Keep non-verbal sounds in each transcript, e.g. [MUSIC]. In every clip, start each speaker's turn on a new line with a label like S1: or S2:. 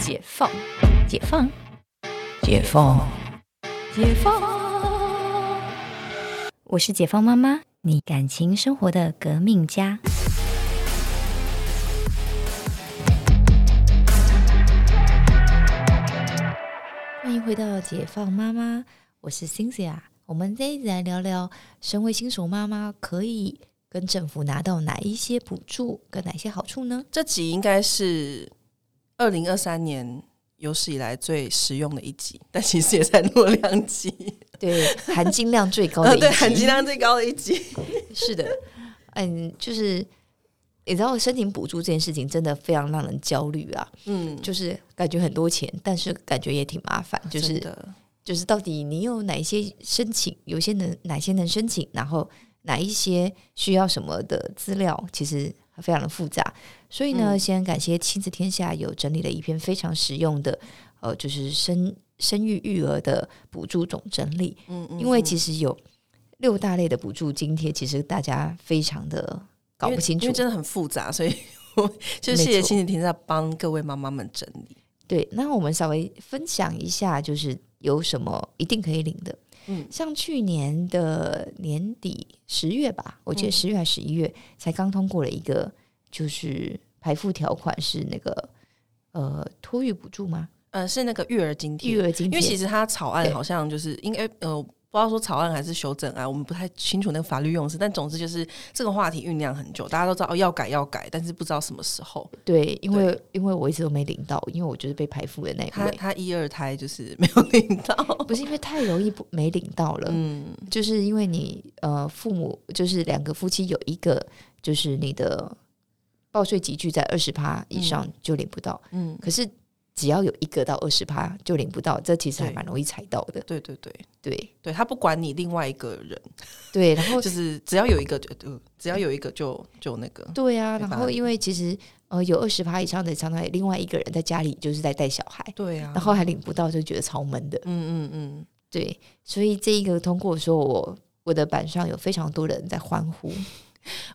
S1: 解放，解放，解放，解放。我是解放妈妈，你感情生活的革命家。欢迎回到解放妈妈，我是 Cynthia。我们这一集来聊聊，身为新手妈妈可以跟政府拿到哪一些补助跟哪些好处呢？
S2: 这集应该是二零二三年有史以来最实用的一集，[LAUGHS] 但其实也才录了两集，
S1: 对，含金量最高的 [LAUGHS] 一集，
S2: 对，含金量最高的一集。[LAUGHS]
S1: 是的，嗯，就是你知道申请补助这件事情真的非常让人焦虑啊，
S2: 嗯，
S1: 就是感觉很多钱，但是感觉也挺麻烦，就是就是到底你有哪一些申请，有些能哪些能申请，然后哪一些需要什么的资料，其实非常的复杂。所以呢，
S2: 嗯
S1: 先感谢亲子天下有整理了一篇非常实用的，呃，就是生生育育儿的补助总整理。
S2: 嗯嗯，
S1: 因为
S2: 嗯
S1: 其实有六大类的补助津贴，其实大家非常的搞不清楚
S2: 因为因为。真的很复杂，所以 [LAUGHS] 我就谢谢亲子天下帮各位妈妈们整理。
S1: 对，那我们稍微分享一下，就是有什么一定可以领的。
S2: 嗯
S1: 像去年的年底十月吧，我记得
S2: 嗯
S1: 十月还是十一月才刚通过了一个，就是排付条款是那个呃托育补助吗？
S2: 呃，是那个育儿津贴，
S1: 育儿津贴，
S2: 因为其实它草案好像就是应该呃。不知道说草案还是修正案，我们不太清楚那个法律用词，但总之就是这个话题酝酿很久，大家都知道哦要改要改，但是不知道什么时候。
S1: 对，因为因为我一直都没领到，因为我就是被排付的那一位，
S2: 他他一二胎就是没有领到，[LAUGHS]
S1: 不是因为太容易不没领到了，
S2: 嗯，
S1: 就是因为你呃父母就是两个夫妻有一个就是你的报税集聚在二十趴以上就领不到，
S2: 嗯，
S1: 可是只要有一个到二十趴就领不到，这其实还蛮容易踩到的。
S2: 对对对。
S1: 对。
S2: 对，他不管你另外一个人，
S1: 对，然后 [LAUGHS]
S2: 就是只要有一个就，呃只要有一个就就那个，
S1: 对啊，然后因为其实呃有二十趴以上的，常常有另外一个人在家里就是在带小孩，
S2: 对啊，
S1: 然后还领不到，就觉得超闷的。
S2: 嗯嗯嗯，
S1: 对，所以这一个通过说，我我的板上有非常多人在欢呼，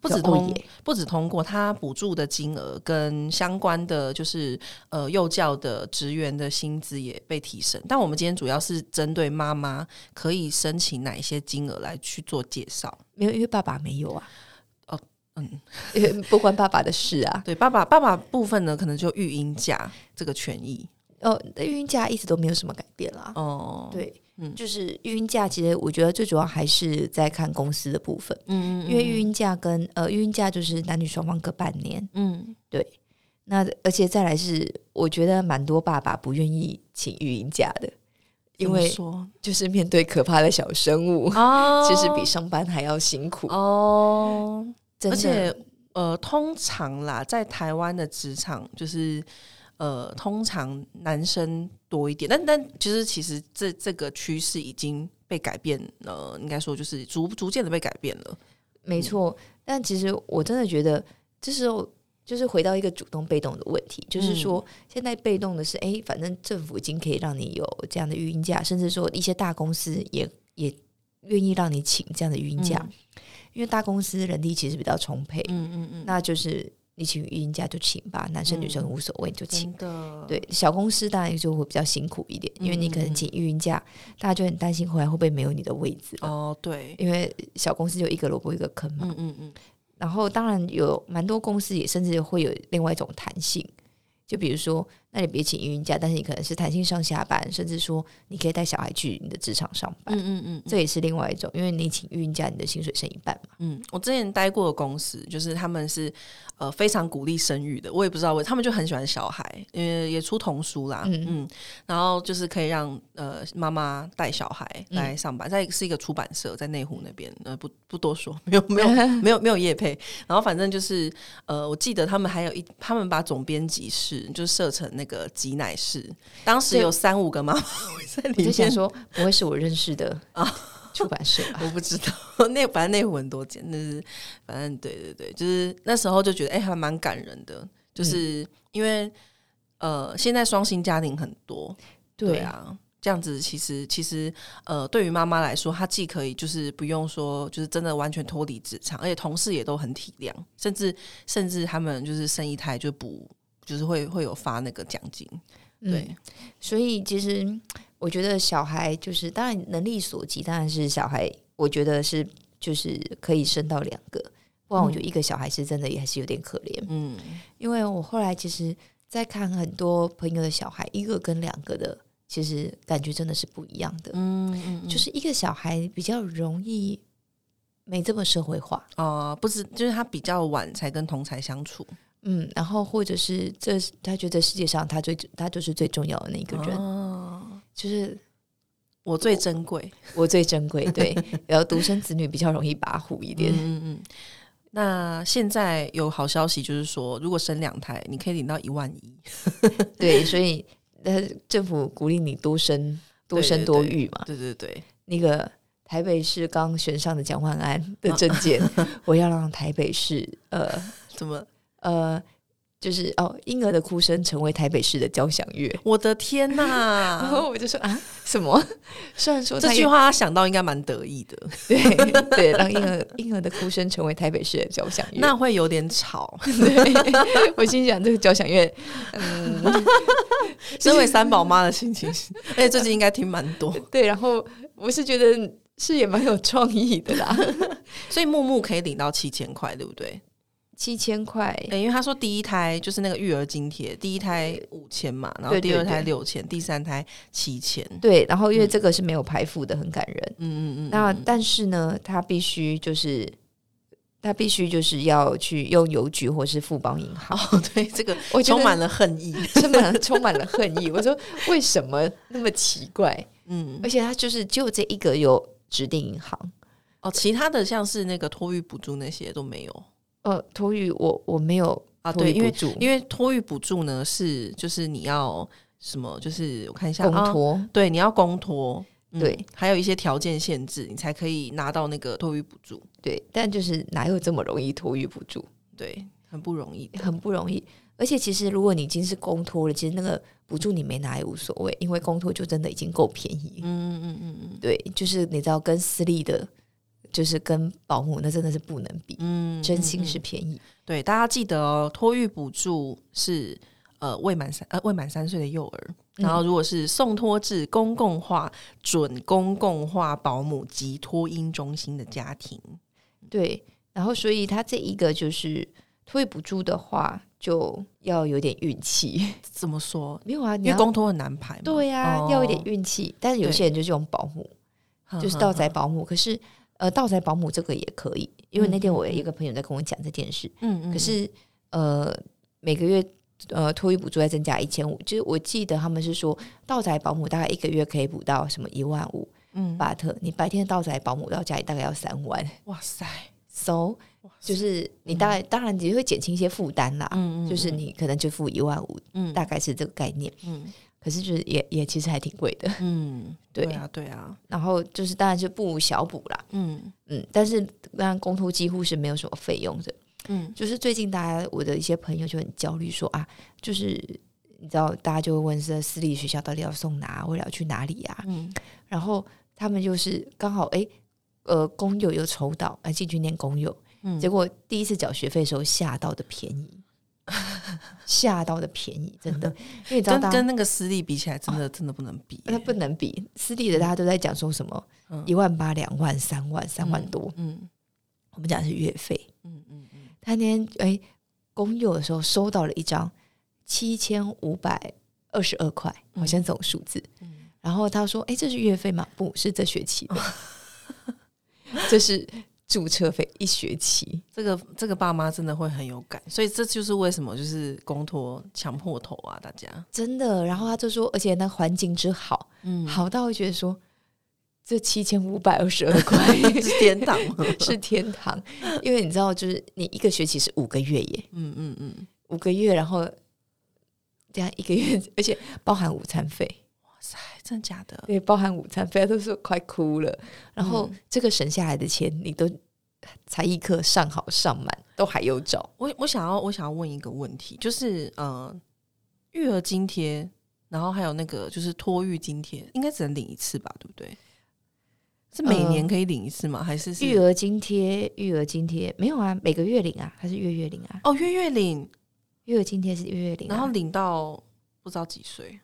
S2: 不止通
S1: 耶
S2: 不止通过，他补助的金额跟相关的就是呃幼教的职员的薪资也被提升。但我们今天主要是针对妈妈可以申请哪一些金额来去做介绍。
S1: 没有，因为爸爸没有啊。
S2: 哦，嗯，
S1: 因为不关爸爸的事啊。
S2: 对，爸爸爸爸部分呢，可能就育婴假这个权益
S1: 哦，育婴假一直都没有什么改变啦。
S2: 哦，，
S1: 对，
S2: 嗯。
S1: 就是育婴假，其实我觉得最主要还是在看公司的部分，
S2: 嗯
S1: 因为育婴假跟呃育婴假就是男女双方各半年。
S2: 嗯。对。
S1: 那而且再来是，我觉得蛮多爸爸不愿意请育婴假的，因为
S2: 说？
S1: 就是面对可怕的小生物，
S2: 哦。[LAUGHS]
S1: 其实比上班还要辛苦。
S2: 哦，而且呃，通常啦，在台湾的职场就是呃，通常男生多一点，但但其实其实这这个趋势已经被改变了，应该说就是逐逐渐的被改变了。
S1: 没错，但其实我真的觉得，这时候就是回到一个主动被动的问题，就是说现在被动的是，哎，反正政府已经可以让你有这样的育婴假，甚至说一些大公司也也愿意让你请这样的育婴假，因为大公司人力其实比较充沛，
S2: 嗯嗯嗯，
S1: 那就是你请育婴假就请吧，男生女生无所谓就请。对小公司当然就会比较辛苦一点，因为你可
S2: 嗯
S1: 能请育婴假，大家就很担心后来会不会没有你的位置了，
S2: 哦，对，
S1: 因为小公司就一个萝卜一个坑嘛。
S2: 嗯嗯嗯，
S1: 然后当然有蛮多公司也甚至会有另外一种弹性，就比如说，那你别请育婴假，但是你可能是弹性上下班，甚至说你可以带小孩去你的职场上班，
S2: 嗯嗯嗯
S1: 这也是另外一种，因为你请育婴假，你的薪水剩一半嘛。
S2: 嗯，我之前待过的公司，就是他们是呃非常鼓励生育的，我也不知道为他们就很喜欢小孩，因为也出童书啦，
S1: 嗯。
S2: 嗯然后就是可以让呃妈妈带小孩
S1: 嗯。
S2: 来上班，在是一个出版社，在内湖那边，呃不不多说，[LAUGHS] 没有没有 [LAUGHS] 没有没有业配，然后反正就是呃我记得他们还有一他们把总编辑室就设成那个挤奶室，当时有三五个妈妈会在
S1: 我
S2: 里面，
S1: 就想说，不会是我认识的
S2: 啊 [LAUGHS]
S1: 出版社 [LAUGHS] 吧？
S2: 我不知道，那反正那会很多间，但是反正对对对，就是那时候就觉得哎、还蛮感人的，就是因为、呃现在双薪家庭很多，对啊，这样子其实其实呃，对于妈妈来说，她既可以就是不用说就是真的完全脱离职场，而且同事也都很体谅，甚至甚至他们就是生一胎就补就是会会有发那个奖金。对，
S1: 所以其实我觉得小孩就是当然能力所及，当然是小孩，我觉得是就是可以生到两个，不然我觉得一个小孩是真的也还是有点可怜。嗯，因为我后来其实，在看很多朋友的小孩，一个跟两个的，其实感觉真的是不一样的。嗯嗯，就是一个小孩比较容易没这么社会化
S2: 哦，不是，就是他比较晚才跟同才相处。
S1: 嗯，然后或者是这他觉得世界上他最他就是最重要的那个人，哦就是
S2: 我最珍贵，
S1: 我最珍贵。对，[LAUGHS] 然后独生子女比较容易跋扈一点。嗯嗯。
S2: 那现在有好消息，就是说如果生两胎，你可以领到一万一。[LAUGHS]
S1: 对，所 [LAUGHS] 以呃，政府鼓励你多生多生多育嘛。
S2: 对对对。
S1: 那个台北市刚选上的蒋万安的证件，我要让台北市呃
S2: 怎么？
S1: 呃，就是哦，婴儿的哭声成为台北市的交响乐。
S2: 我的天哪！[LAUGHS]
S1: 然后我就说啊，什么？[LAUGHS] 虽然说
S2: 这句话他想到应该蛮得意的，
S1: 对对，让婴儿婴儿的哭声成为台北市的交响乐，
S2: 那会有点吵。[LAUGHS]
S1: 对，我心想这个交响乐，
S2: 嗯，身为三宝妈的心情，而且最近应该听蛮多。
S1: 对，然后我是觉得是也蛮有创意的啦，
S2: 所以木木可以领到七千块，对不对？
S1: 七千块，
S2: 因为他说第一胎就是那个育儿津贴，第一胎五千嘛，然后第二胎六千，第三胎七千。
S1: 对，然后因为这个是没有排付的，很感人。嗯嗯嗯。那但是呢，他必须就是他必须就是要去用邮局或是富邦银行。
S2: 哦，[LAUGHS] 对，这个我充满了恨意，[LAUGHS]
S1: 充满充满了恨意。我说为什么那么奇怪？[LAUGHS] 嗯，而且他就是就这一个有指定银行
S2: 哦，其他的像是那个托育补助那些都没有。
S1: 呃，托育我我没有
S2: 啊，对，因为因为托育补助呢是就是你要什么，就是我看一下
S1: 公托，
S2: 对，你要公托，
S1: 对，
S2: 还有一些条件限制，你才可以拿到那个托育补助，
S1: 对，但就是哪有这么容易托育补助？
S2: 对，很不容易，
S1: 很不容易。而且其实如果你已经是公托了，其实那个补助你没拿也无所谓，因为公托就真的已经够便宜。嗯嗯嗯嗯，对，就是你知道跟私立的。就是跟保姆那真的是不能比，嗯，真心是便宜。
S2: 对，大家记得哦，托育补助是呃未满三呃未满三岁的幼儿，然后如果是送托至公共化准公共化保姆及托婴中心的家庭，
S1: 对，然后所以他这一个就是托育补助的话，就要有点运气。
S2: 怎么说？
S1: 没有啊，
S2: 因为公托很难排，
S1: 对呀，要一点运气。但是有些人就是用保姆，就是倒载保姆，可是。呃，盗财保姆这个也可以，因为那天我有一个朋友在跟我讲这件事。嗯嗯。可是呃，每个月呃托育补助再增加一千五，就是我记得他们是说盗财保姆大概一个月可以补到什么一万五。嗯。巴特，你白天盗财保姆到家里大概要三万。哇塞！[LAUGHS] So，就是你大概当然你会减轻一些负担啦。嗯嗯。就是你可能就付一万五，嗯，大概是这个概念。嗯。可是就是也也其实还挺贵的，嗯，[LAUGHS]
S2: 对。啊对啊，
S1: 然后就是当然就不小补啦，嗯。嗯，但是当然公托几乎是没有什么费用的，嗯，就是最近大家我的一些朋友就很焦虑说啊，就是你知道大家就会问说私立学校到底要送哪，或者要去哪里呀，嗯，然后他们就是刚好哎呃公友又抽到哎进去念公友，嗯，结果第一次缴学费的时候吓到的便宜。[LAUGHS] 吓到的便宜，[LAUGHS] 真的，因为
S2: 跟跟那个私立比起来，真的真的不能比，
S1: 那不能比。私立的大家都在讲说什么一万八、两万、三万、三万多，嗯，我们讲是月费，嗯嗯嗯。他那天哎，公幼的时候收到了一张七千五百二十二块，好像这种数字，嗯然后他说：“哎，这是月费吗？不是这学期的，[LAUGHS] 这是。”注册费一学期，
S2: 这个这个爸妈真的会很有感，所以这就是为什么就是公托强迫头啊，大家。
S1: 真的。然后他就说，而且那环境之好，嗯，好到会觉得说，这七千五百二十二块。[LAUGHS]
S2: 是天堂，[LAUGHS]
S1: 是天堂。因为你知道，就是你一个学期是五个月耶，嗯嗯嗯，五个月，然后这样一个月，而且包含午餐费。
S2: 哇塞，真的假的？
S1: 对，包含午餐费，都是快哭了。然后这个省下来的钱，你都才艺课上好上满，都还有找。
S2: 我我想要，我想要问一个问题，就是呃，育儿津贴，然后还有那个就是托育津贴，应该只能领一次吧？对不对？是每年可以领一次吗？还是
S1: 育儿津贴？育儿津贴没有啊，每个月领啊，还是月月领啊？
S2: 哦，月月领。
S1: 育儿津贴是月月领啊，
S2: 然后领到不知道几岁。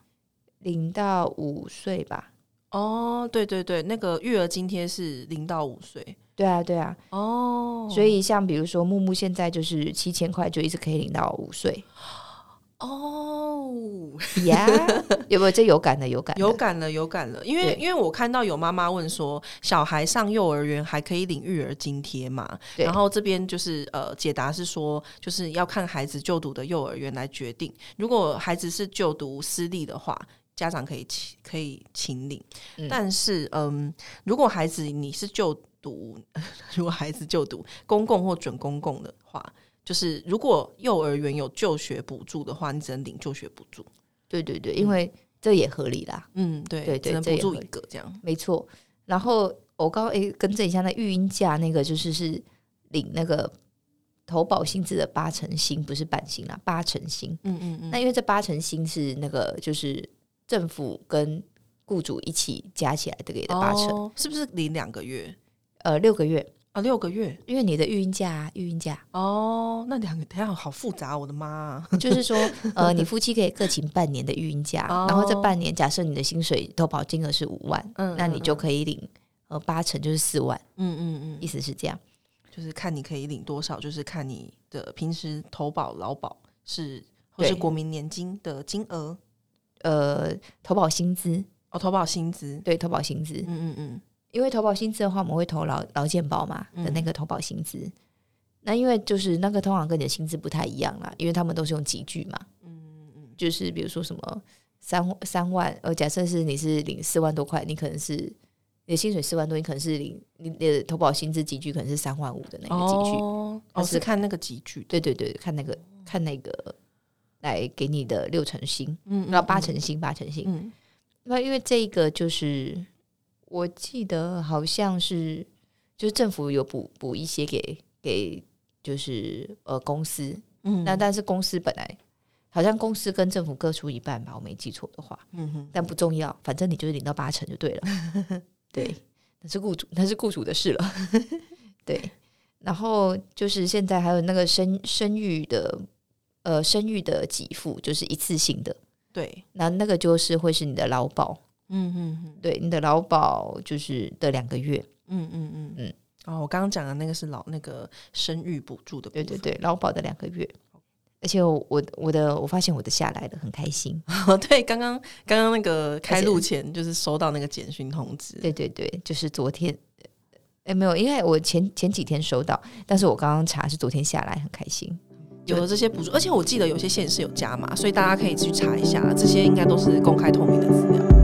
S1: 领到五岁吧。
S2: 哦，对对对，那个育儿津贴是零到五岁。
S1: 对啊，对啊。
S2: 哦，
S1: 所以像比如说木木现在就是七千块，就一直可以领到五岁。
S2: 哦，
S1: 呀，有没有这有感的？有感，
S2: 有感了，有感了。因为因为我看到有妈妈问说，小孩上幼儿园还可以领育儿津贴嘛？
S1: 对
S2: 然后这边就是呃，解答是说，就是要看孩子就读的幼儿园来决定。如果孩子是就读私立的话，家长可以请可以请领。
S1: 嗯
S2: 但是嗯，如果孩子你是就读，[LAUGHS] 如果孩子就读公共或准公共的话。就是如果幼儿园有就学补助的话，你只能领就学补助。
S1: 对对对，因为这也合理啦，
S2: 嗯，对
S1: 对对
S2: 只能补助一个这样。
S1: 没错。然后我刚诶更正一下，那育婴假那个就是是领那个投保薪资的八成薪，不是半薪啦，八成薪。
S2: 嗯嗯嗯。
S1: 那因为这八成薪是那个就是政府跟雇主一起加起来的给的八成，
S2: 哦，是不是领两个月？
S1: 呃六个月，
S2: 啊？六个月。
S1: 因为你的育婴假啊，育婴假。
S2: 哦，那两个等一下好复杂，我的妈。啊！
S1: 就是说，呃，你夫妻可以各请半年的育婴假，
S2: 哦。
S1: 然后这半年假设你的薪水投保金额是五万，
S2: 嗯
S1: 那你就可以领呃八成就是四万，
S2: 嗯嗯嗯，
S1: 意思是这样。
S2: 就是看你可以领多少，就是看你的平时投保劳保是或是国民年金的金额
S1: 呃，投保薪资，
S2: 哦，投保薪资。
S1: 对，投保薪资，
S2: 嗯嗯嗯，
S1: 因为投保薪资的话，我们会投劳劳健保嘛
S2: 嗯
S1: 的那个投保薪资。那因为就是那个通常跟你的薪资不太一样啦，因为他们都是用集聚嘛，
S2: 嗯嗯嗯。
S1: 就是比如说什么三三万，呃，假设是你是领四万多块，你可能是你的薪水四万多，你可能是领你的投保薪资集聚可能是三万五的那个集聚。
S2: 哦，
S1: 是
S2: 是看那个集聚，
S1: 对对对，看那个看那个来给你的六成薪，
S2: 嗯
S1: 然后八，成薪八成薪。
S2: 嗯
S1: 那因为这个就是我记得好像是就是政府有补补一些给给就是呃公司，
S2: 嗯，
S1: 那但是公司本来好像公司跟政府各出一半吧，我没记错的话，
S2: 嗯哼，
S1: 但不重要，反正你就是领到八成就对了。[LAUGHS] 对，那是雇主那是雇主的事了。[LAUGHS] 对，然后就是现在还有那个生生育的呃生育的给付，就是一次性的，
S2: 对，
S1: 那那个就是会是你的劳保，
S2: 嗯嗯嗯
S1: 对，你的劳保就是的两个月，
S2: 嗯嗯嗯
S1: 嗯。
S2: 哦，我刚刚讲的那个是老那个生育补助的
S1: 对对对，劳保的两个月。而且我我我的我发现我的下来了，很开心。[LAUGHS]
S2: 哦，对，刚刚刚刚那个开录前就是收到那个简讯通知，
S1: 对对对，就是昨天，哎没有，因为我前前几天收到，但是我刚刚查是昨天下来，很开心。
S2: 有了这些补助，而且我记得有些县是有加码，所以大家可以去查一下，这些应该都是公开透明的资料。